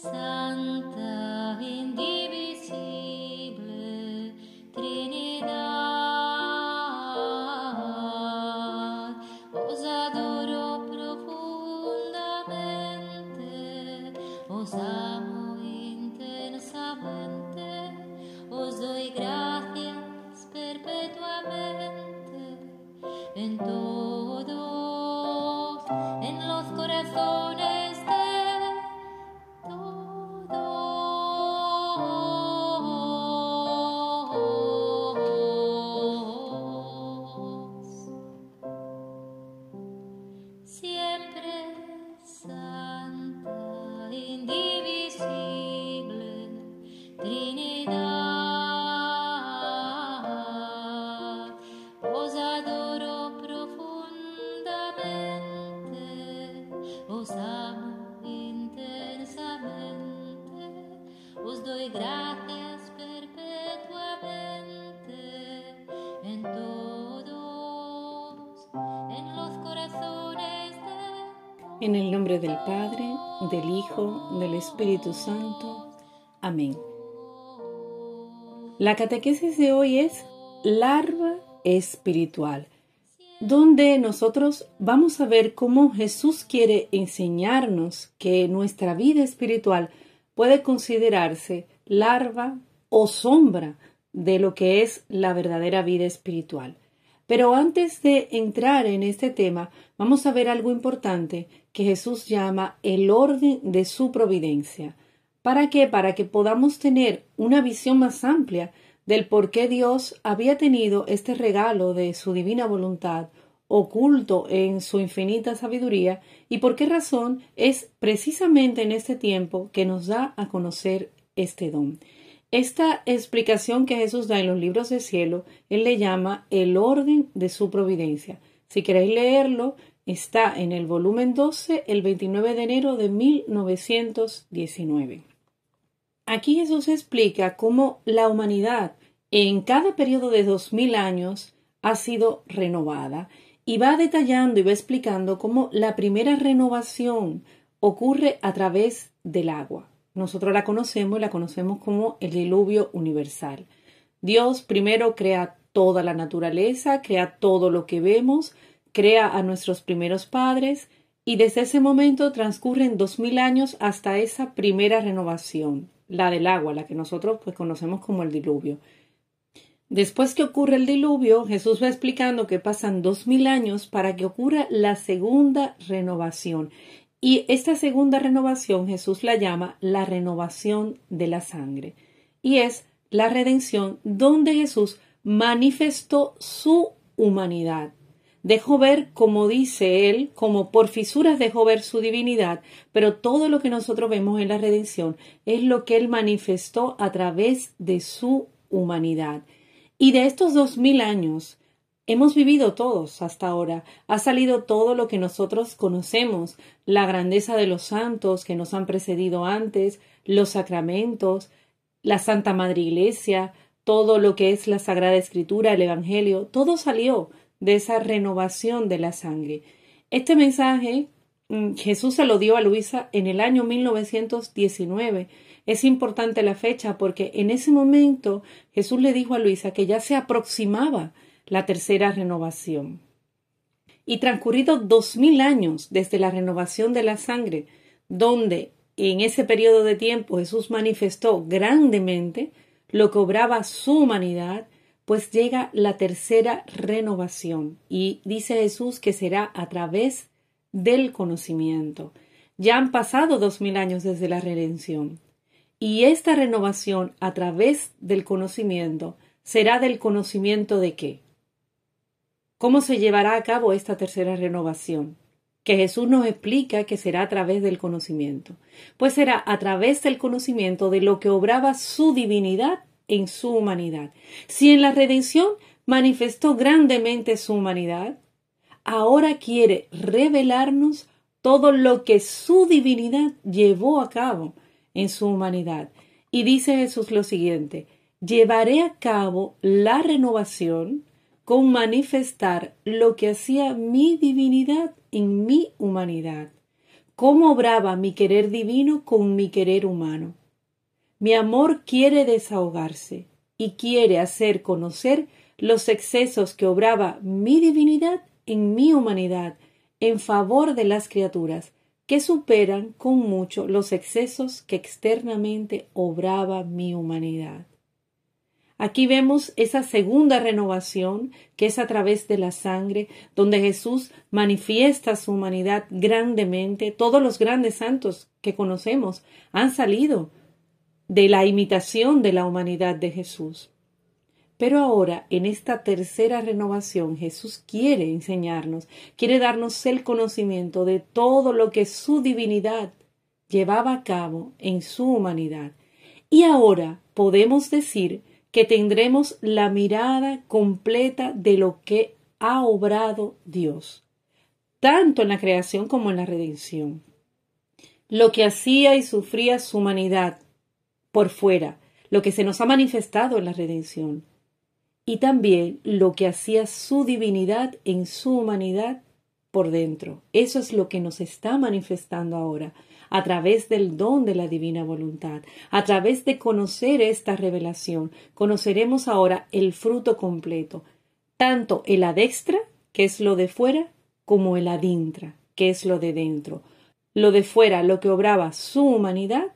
Santa, En el nombre del Padre, del Hijo, del Espíritu Santo. Amén. La catequesis de hoy es larva espiritual, donde nosotros vamos a ver cómo Jesús quiere enseñarnos que nuestra vida espiritual puede considerarse larva o sombra de lo que es la verdadera vida espiritual. Pero antes de entrar en este tema, vamos a ver algo importante que Jesús llama el orden de su providencia. ¿Para qué? Para que podamos tener una visión más amplia del por qué Dios había tenido este regalo de su divina voluntad oculto en su infinita sabiduría y por qué razón es precisamente en este tiempo que nos da a conocer este don. Esta explicación que Jesús da en los libros del cielo, Él le llama el orden de su providencia. Si queréis leerlo, está en el volumen 12, el 29 de enero de 1919. Aquí Jesús explica cómo la humanidad en cada periodo de dos mil años ha sido renovada y va detallando y va explicando cómo la primera renovación ocurre a través del agua. Nosotros la conocemos y la conocemos como el diluvio universal. Dios primero crea toda la naturaleza, crea todo lo que vemos, crea a nuestros primeros padres y desde ese momento transcurren dos mil años hasta esa primera renovación, la del agua, la que nosotros pues conocemos como el diluvio. Después que ocurre el diluvio, Jesús va explicando que pasan dos mil años para que ocurra la segunda renovación. Y esta segunda renovación Jesús la llama la renovación de la sangre. Y es la redención donde Jesús manifestó su humanidad. Dejó ver, como dice él, como por fisuras dejó ver su divinidad, pero todo lo que nosotros vemos en la redención es lo que él manifestó a través de su humanidad. Y de estos dos mil años hemos vivido todos hasta ahora. Ha salido todo lo que nosotros conocemos, la grandeza de los santos que nos han precedido antes, los sacramentos, la Santa Madre Iglesia, todo lo que es la Sagrada Escritura, el Evangelio, todo salió de esa renovación de la sangre. Este mensaje mm, Jesús se lo dio a Luisa en el año 1919. Es importante la fecha porque en ese momento Jesús le dijo a Luisa que ya se aproximaba la tercera renovación. Y transcurridos dos mil años desde la renovación de la sangre, donde en ese periodo de tiempo Jesús manifestó grandemente lo que obraba su humanidad, pues llega la tercera renovación y dice Jesús que será a través del conocimiento. Ya han pasado dos mil años desde la redención y esta renovación a través del conocimiento será del conocimiento de qué? ¿Cómo se llevará a cabo esta tercera renovación? Que Jesús nos explica que será a través del conocimiento. Pues será a través del conocimiento de lo que obraba su divinidad en su humanidad. Si en la redención manifestó grandemente su humanidad, ahora quiere revelarnos todo lo que su divinidad llevó a cabo en su humanidad. Y dice Jesús lo siguiente, llevaré a cabo la renovación con manifestar lo que hacía mi divinidad en mi humanidad, cómo obraba mi querer divino con mi querer humano. Mi amor quiere desahogarse y quiere hacer conocer los excesos que obraba mi divinidad en mi humanidad en favor de las criaturas, que superan con mucho los excesos que externamente obraba mi humanidad. Aquí vemos esa segunda renovación que es a través de la sangre, donde Jesús manifiesta su humanidad grandemente. Todos los grandes santos que conocemos han salido de la imitación de la humanidad de Jesús. Pero ahora, en esta tercera renovación, Jesús quiere enseñarnos, quiere darnos el conocimiento de todo lo que su divinidad llevaba a cabo en su humanidad. Y ahora podemos decir que tendremos la mirada completa de lo que ha obrado Dios, tanto en la creación como en la redención. Lo que hacía y sufría su humanidad por fuera, lo que se nos ha manifestado en la redención y también lo que hacía su divinidad en su humanidad por dentro. Eso es lo que nos está manifestando ahora, a través del don de la divina voluntad, a través de conocer esta revelación, conoceremos ahora el fruto completo, tanto el adextra, que es lo de fuera, como el adintra, que es lo de dentro. Lo de fuera, lo que obraba su humanidad,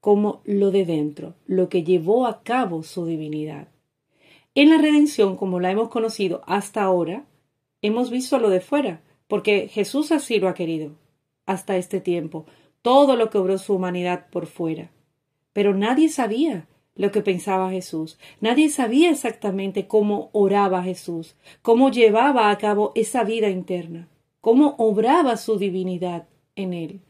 como lo de dentro, lo que llevó a cabo su divinidad. En la redención, como la hemos conocido hasta ahora, hemos visto lo de fuera, porque Jesús así lo ha querido, hasta este tiempo, todo lo que obró su humanidad por fuera. Pero nadie sabía lo que pensaba Jesús, nadie sabía exactamente cómo oraba Jesús, cómo llevaba a cabo esa vida interna, cómo obraba su divinidad en él.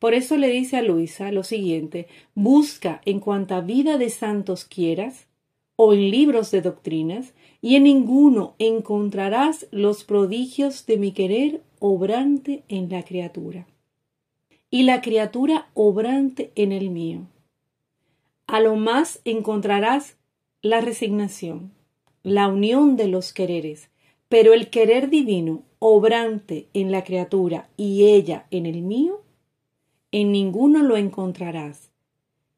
Por eso le dice a Luisa lo siguiente, busca en cuanta vida de santos quieras, o en libros de doctrinas, y en ninguno encontrarás los prodigios de mi querer obrante en la criatura, y la criatura obrante en el mío. A lo más encontrarás la resignación, la unión de los quereres, pero el querer divino obrante en la criatura y ella en el mío, en ninguno lo encontrarás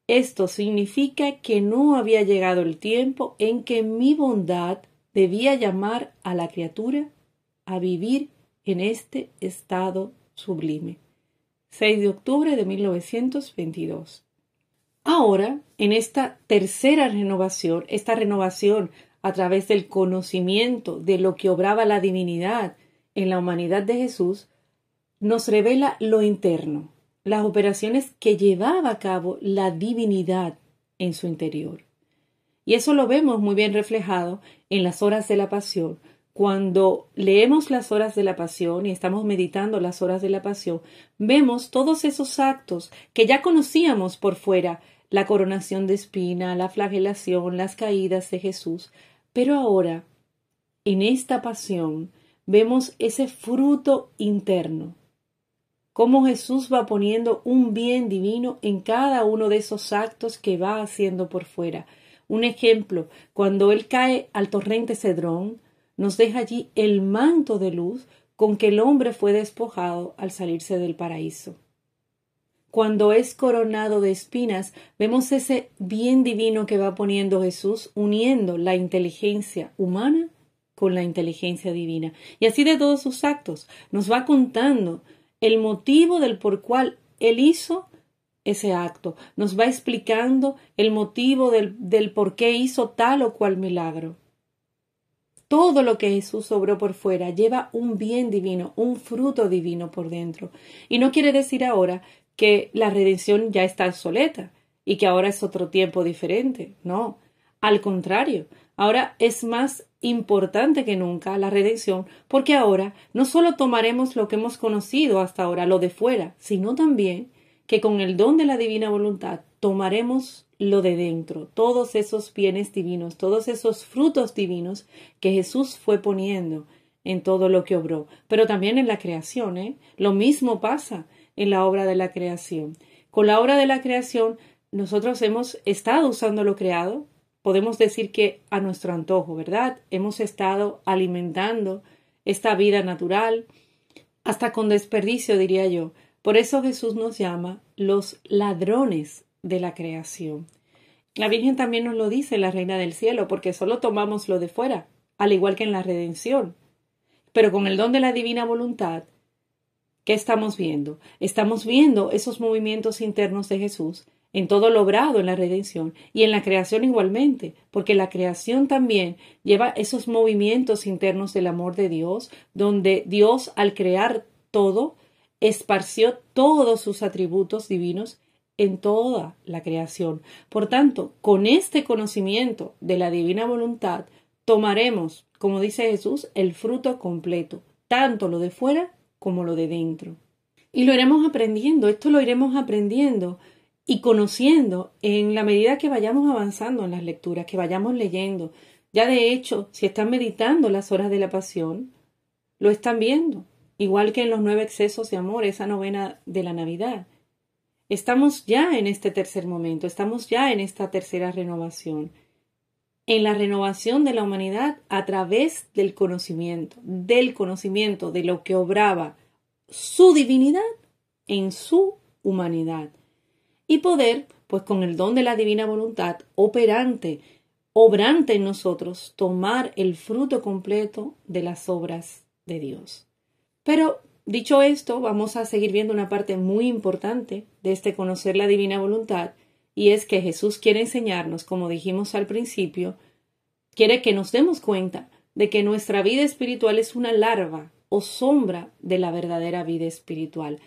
esto significa que no había llegado el tiempo en que mi bondad debía llamar a la criatura a vivir en este estado sublime. 6 de octubre de 1922. Ahora, en esta tercera renovación, esta renovación a través del conocimiento de lo que obraba la divinidad en la humanidad de Jesús, nos revela lo interno, las operaciones que llevaba a cabo la divinidad en su interior. Y eso lo vemos muy bien reflejado en las horas de la pasión. Cuando leemos las horas de la pasión y estamos meditando las horas de la pasión, vemos todos esos actos que ya conocíamos por fuera, la coronación de espina, la flagelación, las caídas de Jesús, pero ahora, en esta pasión, vemos ese fruto interno, cómo Jesús va poniendo un bien divino en cada uno de esos actos que va haciendo por fuera. Un ejemplo, cuando Él cae al torrente Cedrón, nos deja allí el manto de luz con que el hombre fue despojado al salirse del paraíso. Cuando es coronado de espinas, vemos ese bien divino que va poniendo Jesús, uniendo la inteligencia humana con la inteligencia divina. Y así de todos sus actos, nos va contando el motivo del por cual él hizo ese acto. Nos va explicando el motivo del, del por qué hizo tal o cual milagro. Todo lo que Jesús obró por fuera lleva un bien divino, un fruto divino por dentro. Y no quiere decir ahora que la redención ya está obsoleta y que ahora es otro tiempo diferente. No, al contrario, ahora es más importante que nunca la redención, porque ahora no solo tomaremos lo que hemos conocido hasta ahora, lo de fuera, sino también que con el don de la divina voluntad tomaremos lo de dentro, todos esos bienes divinos, todos esos frutos divinos que Jesús fue poniendo en todo lo que obró, pero también en la creación, ¿eh? Lo mismo pasa en la obra de la creación. Con la obra de la creación nosotros hemos estado usando lo creado, podemos decir que a nuestro antojo, ¿verdad? Hemos estado alimentando esta vida natural, hasta con desperdicio, diría yo, Por eso Jesús nos llama los ladrones de la creación. La Virgen también nos lo dice, la Reina del Cielo, porque solo tomamos lo de fuera, al igual que en la redención. Pero con el don de la divina voluntad, ¿qué estamos viendo? Estamos viendo esos movimientos internos de Jesús en todo lo en la redención y en la creación igualmente, porque la creación también lleva esos movimientos internos del amor de Dios, donde Dios al crear todo, esparció todos sus atributos divinos en toda la creación. Por tanto, con este conocimiento de la divina voluntad, tomaremos, como dice Jesús, el fruto completo, tanto lo de fuera como lo de dentro. Y lo iremos aprendiendo, esto lo iremos aprendiendo y conociendo en la medida que vayamos avanzando en las lecturas, que vayamos leyendo. Ya de hecho, si están meditando las horas de la pasión, lo están viendo, igual que en los nueve excesos de amor, esa novena de la Navidad. Estamos ya en este tercer momento, estamos ya en esta tercera renovación, en la renovación de la humanidad a través del conocimiento, del conocimiento de lo que obraba su divinidad en su humanidad y poder, pues con el don de la divina voluntad operante, obrante en nosotros, tomar el fruto completo de las obras de Dios. Pero, dicho esto, vamos a seguir viendo una parte muy importante de este conocer la divina voluntad, y es que Jesús quiere enseñarnos, como dijimos al principio, quiere que nos demos cuenta de que nuestra vida espiritual es una larva o sombra de la verdadera vida espiritual.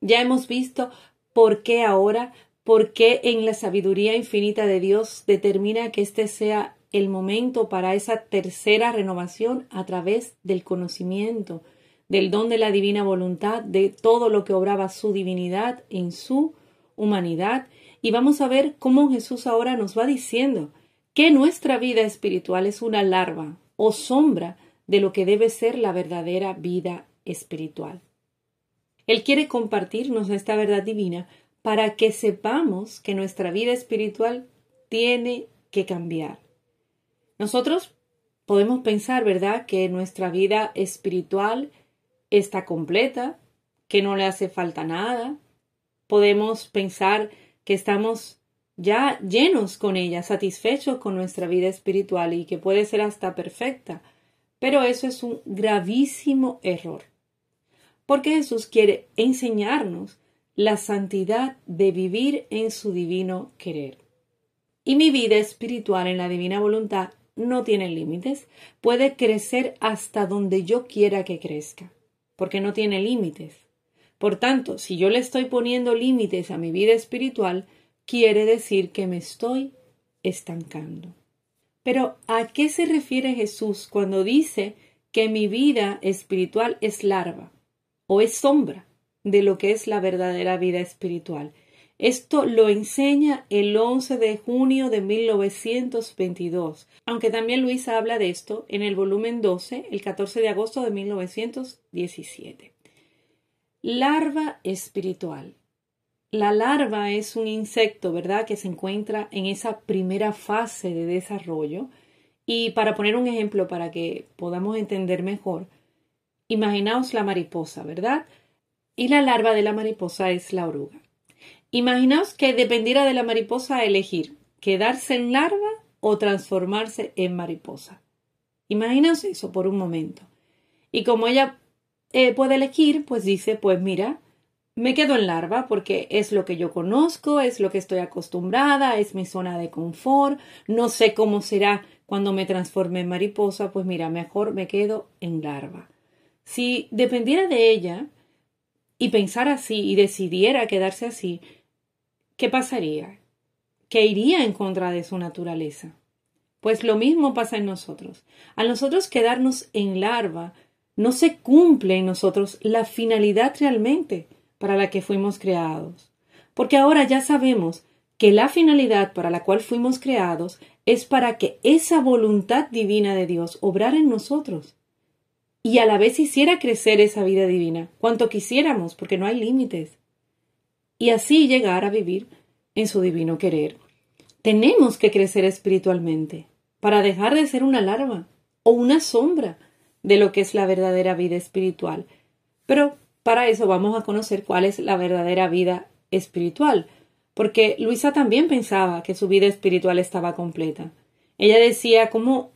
Ya hemos visto ¿Por qué ahora? ¿Por qué en la sabiduría infinita de Dios determina que este sea el momento para esa tercera renovación a través del conocimiento, del don de la divina voluntad, de todo lo que obraba su divinidad en su humanidad? Y vamos a ver cómo Jesús ahora nos va diciendo que nuestra vida espiritual es una larva o sombra de lo que debe ser la verdadera vida espiritual. Él quiere compartirnos esta verdad divina para que sepamos que nuestra vida espiritual tiene que cambiar. Nosotros podemos pensar, ¿verdad?, que nuestra vida espiritual está completa, que no le hace falta nada. Podemos pensar que estamos ya llenos con ella, satisfechos con nuestra vida espiritual y que puede ser hasta perfecta. Pero eso es un gravísimo error porque Jesús quiere enseñarnos la santidad de vivir en su divino querer. Y mi vida espiritual en la divina voluntad no tiene límites, puede crecer hasta donde yo quiera que crezca, porque no tiene límites. Por tanto, si yo le estoy poniendo límites a mi vida espiritual, quiere decir que me estoy estancando. Pero, ¿a qué se refiere Jesús cuando dice que mi vida espiritual es larva? o es sombra de lo que es la verdadera vida espiritual. Esto lo enseña el 11 de junio de 1922, aunque también Luisa habla de esto en el volumen 12, el 14 de agosto de 1917. Larva espiritual. La larva es un insecto, ¿verdad?, que se encuentra en esa primera fase de desarrollo. Y para poner un ejemplo para que podamos entender mejor, Imaginaos la mariposa, ¿verdad? Y la larva de la mariposa es la oruga. Imaginaos que dependiera de la mariposa elegir quedarse en larva o transformarse en mariposa. Imaginaos eso por un momento. Y como ella eh, puede elegir, pues dice, pues mira, me quedo en larva porque es lo que yo conozco, es lo que estoy acostumbrada, es mi zona de confort, no sé cómo será cuando me transforme en mariposa, pues mira, mejor me quedo en larva. Si dependiera de ella y pensara así y decidiera quedarse así, ¿qué pasaría? Que iría en contra de su naturaleza. Pues lo mismo pasa en nosotros. Al nosotros quedarnos en larva, no se cumple en nosotros la finalidad realmente para la que fuimos creados. Porque ahora ya sabemos que la finalidad para la cual fuimos creados es para que esa voluntad divina de Dios obrara en nosotros y a la vez hiciera crecer esa vida divina, cuanto quisiéramos, porque no hay límites, y así llegar a vivir en su divino querer. Tenemos que crecer espiritualmente para dejar de ser una larva o una sombra de lo que es la verdadera vida espiritual. Pero para eso vamos a conocer cuál es la verdadera vida espiritual, porque Luisa también pensaba que su vida espiritual estaba completa. Ella decía cómo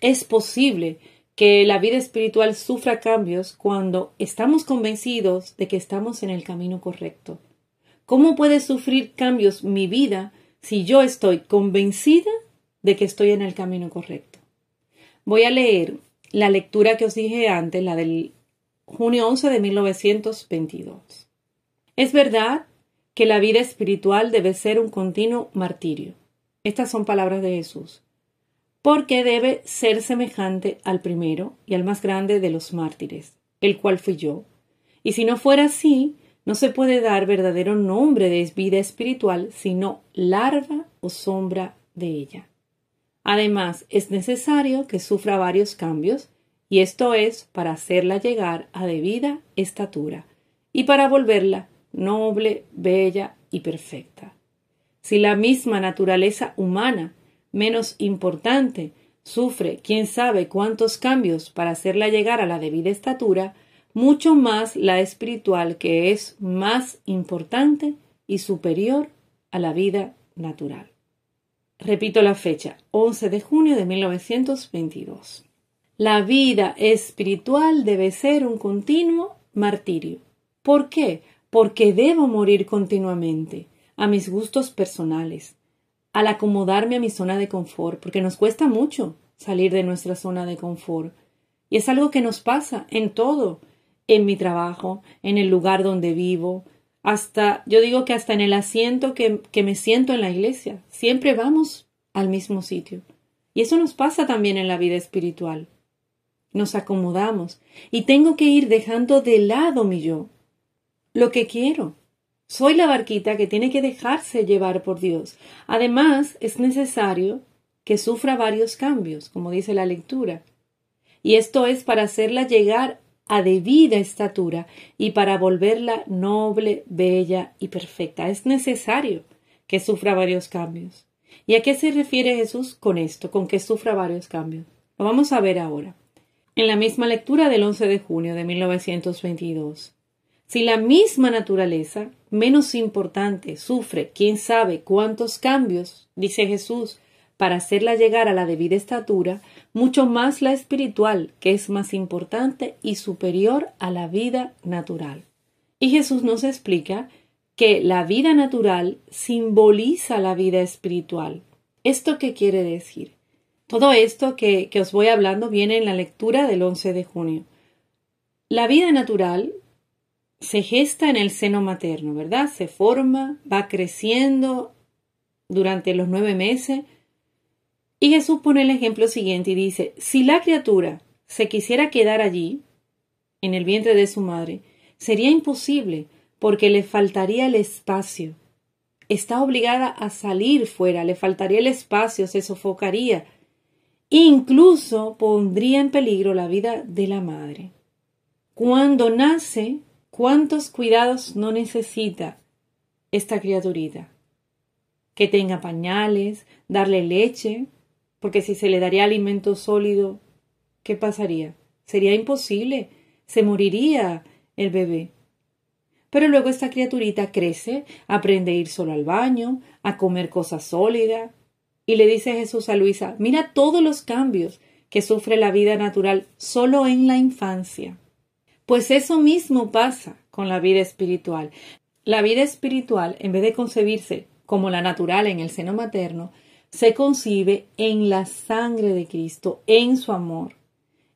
es posible que la vida espiritual sufra cambios cuando estamos convencidos de que estamos en el camino correcto. ¿Cómo puede sufrir cambios mi vida si yo estoy convencida de que estoy en el camino correcto? Voy a leer la lectura que os dije antes, la del junio 11 de 1922. Es verdad que la vida espiritual debe ser un continuo martirio. Estas son palabras de Jesús. Porque debe ser semejante al primero y al más grande de los mártires, el cual fui yo. Y si no fuera así, no se puede dar verdadero nombre de vida espiritual, sino larva o sombra de ella. Además, es necesario que sufra varios cambios, y esto es para hacerla llegar a debida estatura y para volverla noble, bella y perfecta. Si la misma naturaleza humana, menos importante, sufre quién sabe cuántos cambios para hacerla llegar a la debida estatura, mucho más la espiritual que es más importante y superior a la vida natural. Repito la fecha, 11 de junio de 1922. La vida espiritual debe ser un continuo martirio. ¿Por qué? Porque debo morir continuamente a mis gustos personales, al acomodarme a mi zona de confort, porque nos cuesta mucho salir de nuestra zona de confort. Y es algo que nos pasa en todo, en mi trabajo, en el lugar donde vivo, hasta, yo digo que hasta en el asiento que, que me siento en la iglesia. Siempre vamos al mismo sitio. Y eso nos pasa también en la vida espiritual. Nos acomodamos y tengo que ir dejando de lado mi yo, lo que quiero. Soy la barquita que tiene que dejarse llevar por Dios. Además, es necesario que sufra varios cambios, como dice la lectura. Y esto es para hacerla llegar a debida estatura y para volverla noble, bella y perfecta. Es necesario que sufra varios cambios. ¿Y a qué se refiere Jesús con esto, con que sufra varios cambios? Lo vamos a ver ahora. En la misma lectura del 11 de junio de 1922. Si la misma naturaleza, menos importante, sufre quién sabe cuántos cambios, dice Jesús, para hacerla llegar a la debida estatura, mucho más la espiritual, que es más importante y superior a la vida natural. Y Jesús nos explica que la vida natural simboliza la vida espiritual. ¿Esto qué quiere decir? Todo esto que, que, os voy hablando viene en la lectura del 11 de junio. La vida natural se gesta en el seno materno, ¿verdad? Se forma, va creciendo durante los nueve meses, y Jesús pone el ejemplo siguiente y dice, si la criatura se quisiera quedar allí, en el vientre de su madre, sería imposible porque le faltaría el espacio. Está obligada a salir fuera, le faltaría el espacio, se sofocaría. Incluso pondría en peligro la vida de la madre. Cuando nace, ¿cuántos cuidados no necesita esta criaturita? Que tenga pañales, darle leche, porque si se le daría alimento sólido, ¿qué pasaría? Sería imposible, se moriría el bebé. Pero luego esta criaturita crece, aprende a ir solo al baño, a comer cosas sólidas, y le dice Jesús a Luisa, mira todos los cambios que sufre la vida natural solo en la infancia. Pues eso mismo pasa con la vida espiritual. La vida espiritual, en vez de concebirse como la natural en el seno materno, se concibe en la sangre de Cristo, en su amor,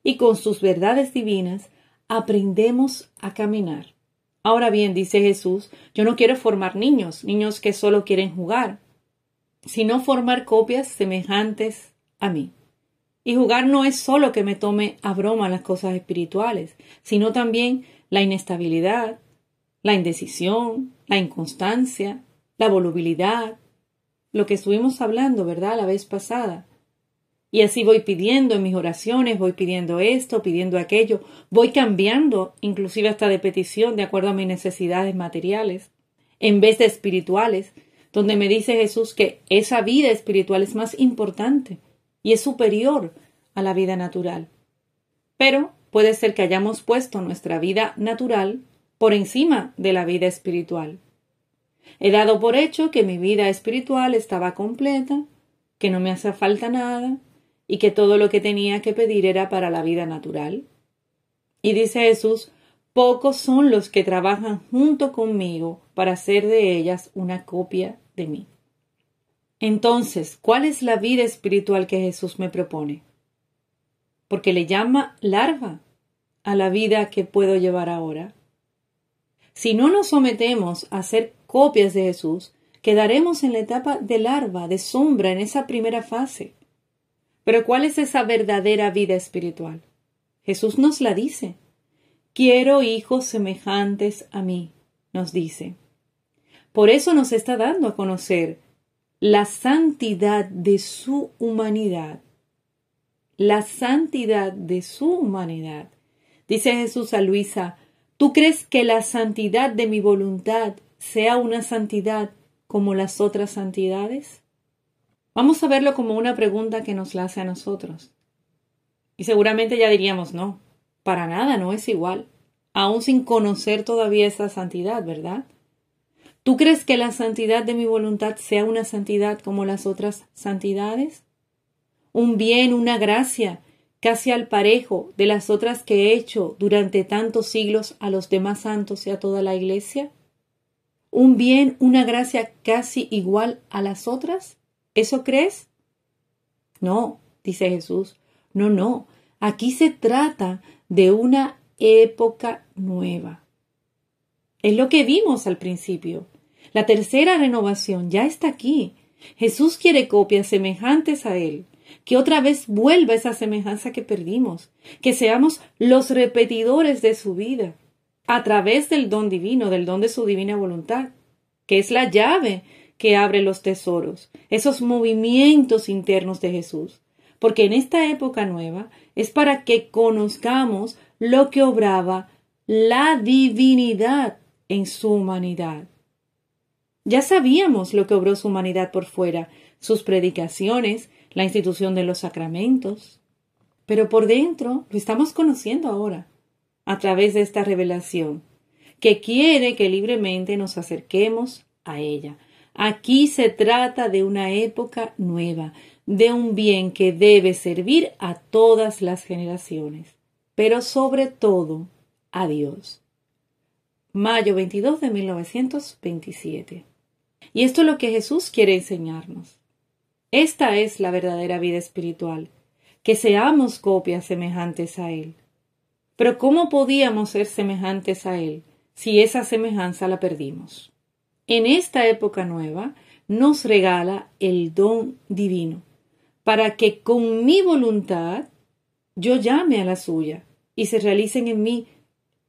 y con sus verdades divinas aprendemos a caminar. Ahora bien, dice Jesús, yo no quiero formar niños, niños que solo quieren jugar, sino formar copias semejantes a mí. Y jugar no es solo que me tome a broma las cosas espirituales, sino también la inestabilidad, la indecisión, la inconstancia, la volubilidad, lo que estuvimos hablando, ¿verdad? La vez pasada. Y así voy pidiendo en mis oraciones, voy pidiendo esto, pidiendo aquello, voy cambiando, inclusive hasta de petición, de acuerdo a mis necesidades materiales, en vez de espirituales, donde me dice Jesús que esa vida espiritual es más importante y es superior a la vida natural. Pero puede ser que hayamos puesto nuestra vida natural por encima de la vida espiritual. He dado por hecho que mi vida espiritual estaba completa, que no me hacía falta nada y que todo lo que tenía que pedir era para la vida natural. Y dice Jesús, pocos son los que trabajan junto conmigo para hacer de ellas una copia de mí. Entonces, ¿cuál es la vida espiritual que Jesús me propone? Porque le llama larva a la vida que puedo llevar ahora. Si no nos sometemos a ser copias de Jesús, quedaremos en la etapa de larva, de sombra, en esa primera fase. Pero ¿cuál es esa verdadera vida espiritual? Jesús nos la dice. Quiero hijos semejantes a mí, nos dice. Por eso nos está dando a conocer la santidad de su humanidad. La santidad de su humanidad. Dice Jesús a Luisa, ¿tú crees que la santidad de mi voluntad sea una santidad como las otras santidades? Vamos a verlo como una pregunta que nos la hace a nosotros. Y seguramente ya diríamos, no, para nada, no es igual, aún sin conocer todavía esa santidad, ¿verdad? ¿Tú crees que la santidad de mi voluntad sea una santidad como las otras santidades? Un bien, una gracia, casi al parejo de las otras que he hecho durante tantos siglos a los demás santos y a toda la Iglesia? ¿Un bien, una gracia casi igual a las otras? ¿Eso crees? No, dice Jesús, no, no, aquí se trata de una época nueva. Es lo que vimos al principio. La tercera renovación ya está aquí. Jesús quiere copias semejantes a Él, que otra vez vuelva esa semejanza que perdimos, que seamos los repetidores de su vida, a través del don divino, del don de su divina voluntad, que es la llave que abre los tesoros, esos movimientos internos de Jesús. Porque en esta época nueva es para que conozcamos lo que obraba la divinidad en su humanidad. Ya sabíamos lo que obró su humanidad por fuera, sus predicaciones, la institución de los sacramentos. Pero por dentro lo estamos conociendo ahora, a través de esta revelación, que quiere que libremente nos acerquemos a ella. Aquí se trata de una época nueva, de un bien que debe servir a todas las generaciones, pero sobre todo a Dios. Mayo 22 de 1927. Y esto es lo que Jesús quiere enseñarnos. Esta es la verdadera vida espiritual, que seamos copias semejantes a Él. Pero ¿cómo podíamos ser semejantes a Él si esa semejanza la perdimos? En esta época nueva nos regala el don divino, para que con mi voluntad yo llame a la suya y se realicen en mí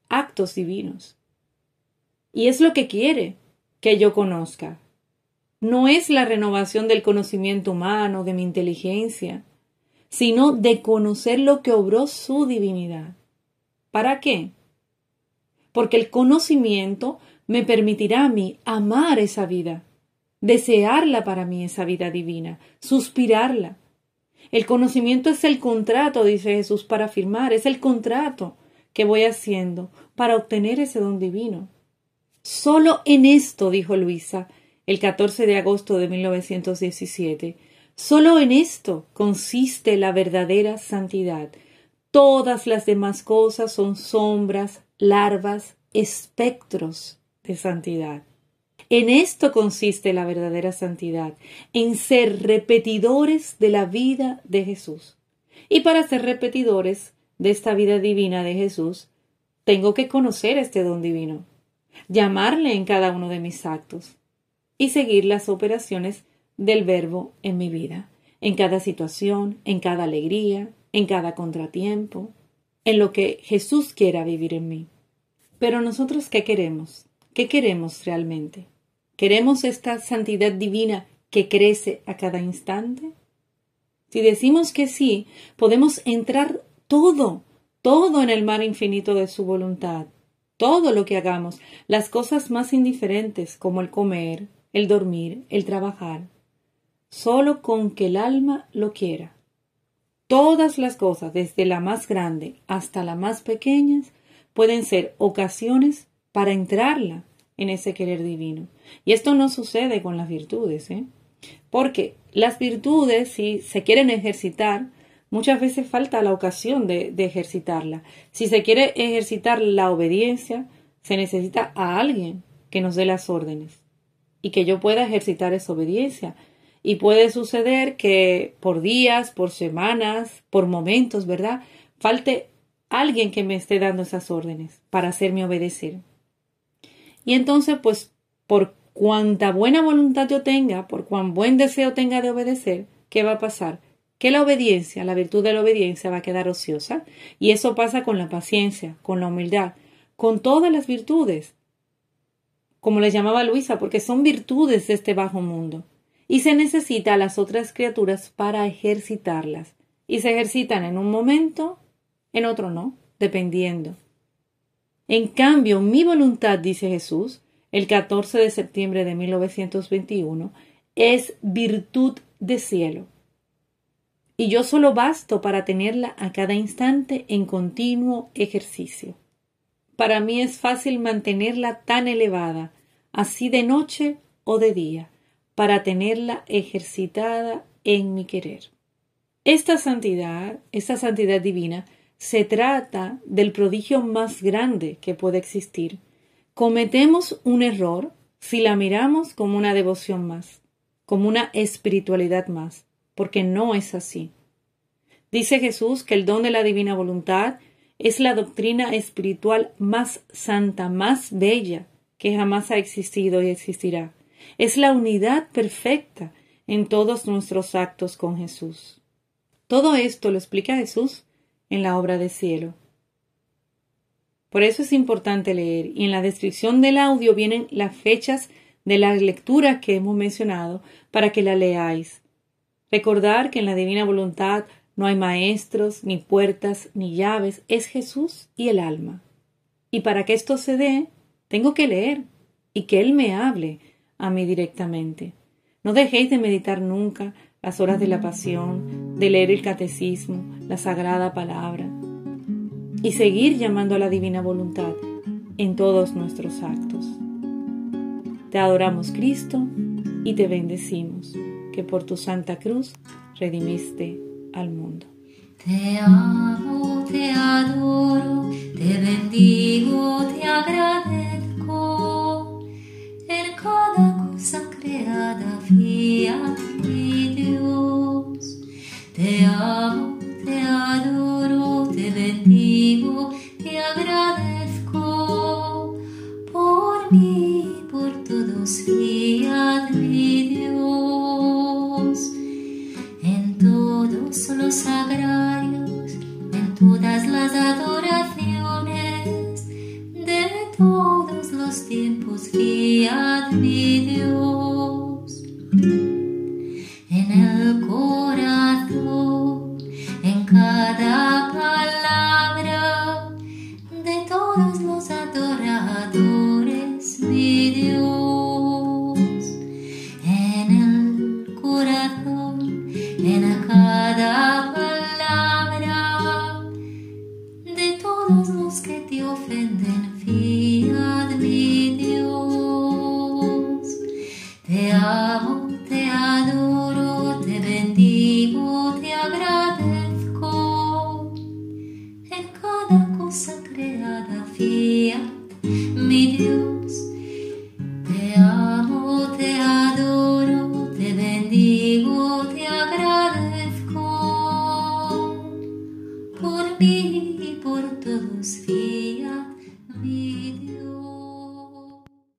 actos divinos. Y es lo que quiere que yo conozca, no es la renovación del conocimiento humano, de mi inteligencia, sino de conocer lo que obró su divinidad. ¿Para qué? Porque el conocimiento me permitirá a mí amar esa vida, desearla para mí esa vida divina, suspirarla. El conocimiento es el contrato, dice Jesús, para firmar, es el contrato que voy haciendo para obtener ese don divino. Solo en esto, dijo Luisa, el 14 de agosto de 1917. Solo en esto consiste la verdadera santidad. Todas las demás cosas son sombras, larvas, espectros de santidad. En esto consiste la verdadera santidad, en ser repetidores de la vida de Jesús. Y para ser repetidores de esta vida divina de Jesús, tengo que conocer este don divino, llamarle en cada uno de mis actos, y seguir las operaciones del verbo en mi vida, en cada situación, en cada alegría, en cada contratiempo, en lo que Jesús quiera vivir en mí. Pero nosotros, ¿qué queremos? ¿Qué queremos realmente? ¿Queremos esta santidad divina que crece a cada instante? Si decimos que sí, podemos entrar todo, todo en el mar infinito de su voluntad, todo lo que hagamos, las cosas más indiferentes como el comer, el dormir, el trabajar, solo con que el alma lo quiera. Todas las cosas, desde la más grande hasta la más pequeña, pueden ser ocasiones para entrarla en ese querer divino. Y esto no sucede con las virtudes, ¿eh? Porque las virtudes, si se quieren ejercitar, muchas veces falta la ocasión de, de ejercitarla. Si se quiere ejercitar la obediencia, se necesita a alguien que nos dé las órdenes y que yo pueda ejercitar esa obediencia. Y puede suceder que por días, por semanas, por momentos, ¿verdad? Falte alguien que me esté dando esas órdenes para hacerme obedecer. Y entonces, pues, por cuanta buena voluntad yo tenga, por cuán buen deseo tenga de obedecer, ¿qué va a pasar? Que la obediencia, la virtud de la obediencia va a quedar ociosa. Y eso pasa con la paciencia, con la humildad, con todas las virtudes, como les llamaba Luisa, porque son virtudes de este bajo mundo. Y se necesita a las otras criaturas para ejercitarlas. Y se ejercitan en un momento, en otro no, dependiendo. En cambio, mi voluntad, dice Jesús, el 14 de septiembre de 1921, es virtud de cielo. Y yo solo basto para tenerla a cada instante en continuo ejercicio. Para mí es fácil mantenerla tan elevada, así de noche o de día, para tenerla ejercitada en mi querer. Esta santidad, esta santidad divina, se trata del prodigio más grande que puede existir. Cometemos un error si la miramos como una devoción más, como una espiritualidad más, porque no es así. Dice Jesús que el don de la divina voluntad es la doctrina espiritual más santa, más bella que jamás ha existido y existirá. Es la unidad perfecta en todos nuestros actos con Jesús. Todo esto lo explica Jesús en la obra de cielo. Por eso es importante leer y en la descripción del audio vienen las fechas de la lectura que hemos mencionado para que la leáis. Recordar que en la divina voluntad no hay maestros, ni puertas, ni llaves, es Jesús y el alma. Y para que esto se dé, tengo que leer y que Él me hable a mí directamente. No dejéis de meditar nunca las horas de la pasión, de leer el catecismo, la sagrada palabra y seguir llamando a la divina voluntad en todos nuestros actos. Te adoramos Cristo y te bendecimos, que por tu santa cruz redimiste al mundo. Te amo, te adoro, te bendigo, te agradezco creada, fía mi Dios. Te amo, te adoro, te bendigo, te agradezco por mí, por todos, fía mi Dios. En todos los sagrarios, en todas las adoraciones de todos los tiempos, fiad mi